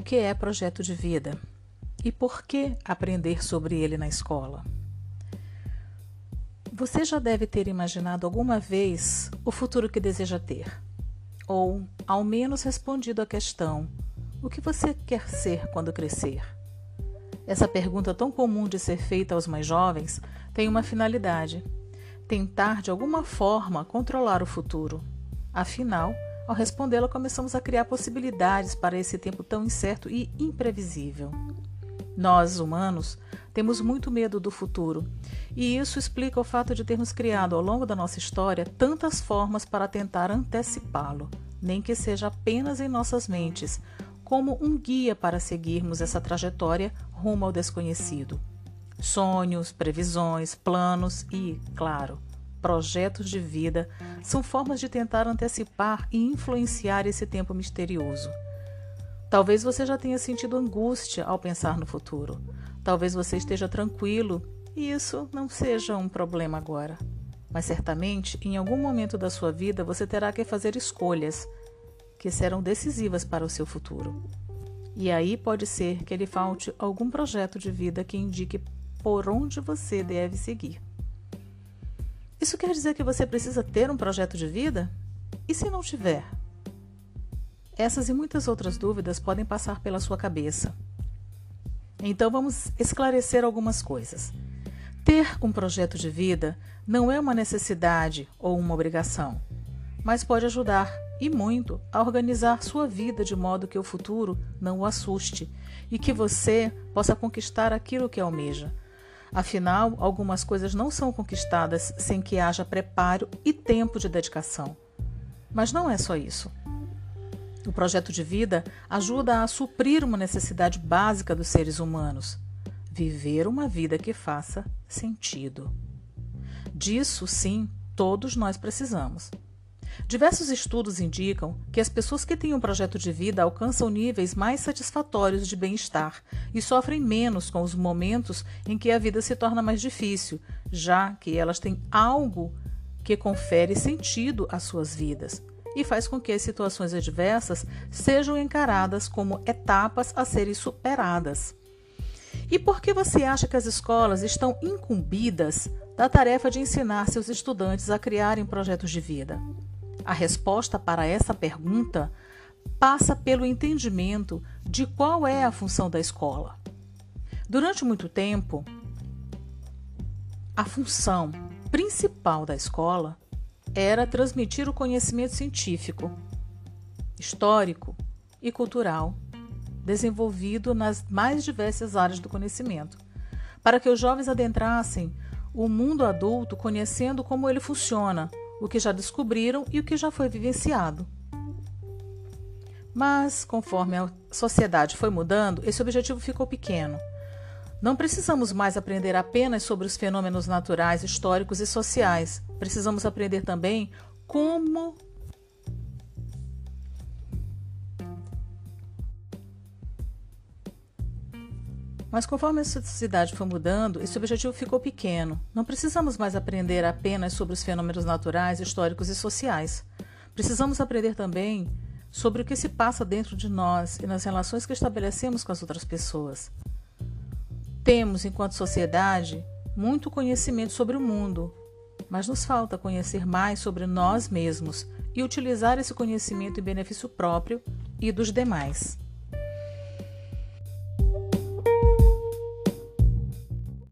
que é projeto de vida e por que aprender sobre ele na escola. Você já deve ter imaginado alguma vez o futuro que deseja ter, ou ao menos respondido à questão: o que você quer ser quando crescer? Essa pergunta tão comum de ser feita aos mais jovens tem uma finalidade: tentar de alguma forma controlar o futuro. Afinal, ao respondê-la, começamos a criar possibilidades para esse tempo tão incerto e imprevisível. Nós, humanos, temos muito medo do futuro, e isso explica o fato de termos criado ao longo da nossa história tantas formas para tentar antecipá-lo, nem que seja apenas em nossas mentes, como um guia para seguirmos essa trajetória rumo ao desconhecido. Sonhos, previsões, planos e, claro, projetos de vida são formas de tentar antecipar e influenciar esse tempo misterioso. Talvez você já tenha sentido angústia ao pensar no futuro. Talvez você esteja tranquilo e isso não seja um problema agora. Mas certamente, em algum momento da sua vida, você terá que fazer escolhas que serão decisivas para o seu futuro. E aí pode ser que lhe falte algum projeto de vida que indique por onde você deve seguir. Isso quer dizer que você precisa ter um projeto de vida? E se não tiver? Essas e muitas outras dúvidas podem passar pela sua cabeça. Então vamos esclarecer algumas coisas. Ter um projeto de vida não é uma necessidade ou uma obrigação, mas pode ajudar e muito a organizar sua vida de modo que o futuro não o assuste e que você possa conquistar aquilo que almeja, Afinal, algumas coisas não são conquistadas sem que haja preparo e tempo de dedicação. Mas não é só isso. O projeto de vida ajuda a suprir uma necessidade básica dos seres humanos: viver uma vida que faça sentido. Disso, sim, todos nós precisamos. Diversos estudos indicam que as pessoas que têm um projeto de vida alcançam níveis mais satisfatórios de bem-estar e sofrem menos com os momentos em que a vida se torna mais difícil, já que elas têm algo que confere sentido às suas vidas e faz com que as situações adversas sejam encaradas como etapas a serem superadas. E por que você acha que as escolas estão incumbidas da tarefa de ensinar seus estudantes a criarem projetos de vida? A resposta para essa pergunta passa pelo entendimento de qual é a função da escola. Durante muito tempo, a função principal da escola era transmitir o conhecimento científico, histórico e cultural desenvolvido nas mais diversas áreas do conhecimento, para que os jovens adentrassem o mundo adulto conhecendo como ele funciona, o que já descobriram e o que já foi vivenciado. Mas, conforme a sociedade foi mudando, esse objetivo ficou pequeno. Não precisamos mais aprender apenas sobre os fenômenos naturais, históricos e sociais. Precisamos aprender também como Mas conforme a sociedade foi mudando, esse objetivo ficou pequeno. Não precisamos mais aprender apenas sobre os fenômenos naturais, históricos e sociais. Precisamos aprender também sobre o que se passa dentro de nós e nas relações que estabelecemos com as outras pessoas. Temos, enquanto sociedade, muito conhecimento sobre o mundo, mas nos falta conhecer mais sobre nós mesmos e utilizar esse conhecimento em benefício próprio e dos demais.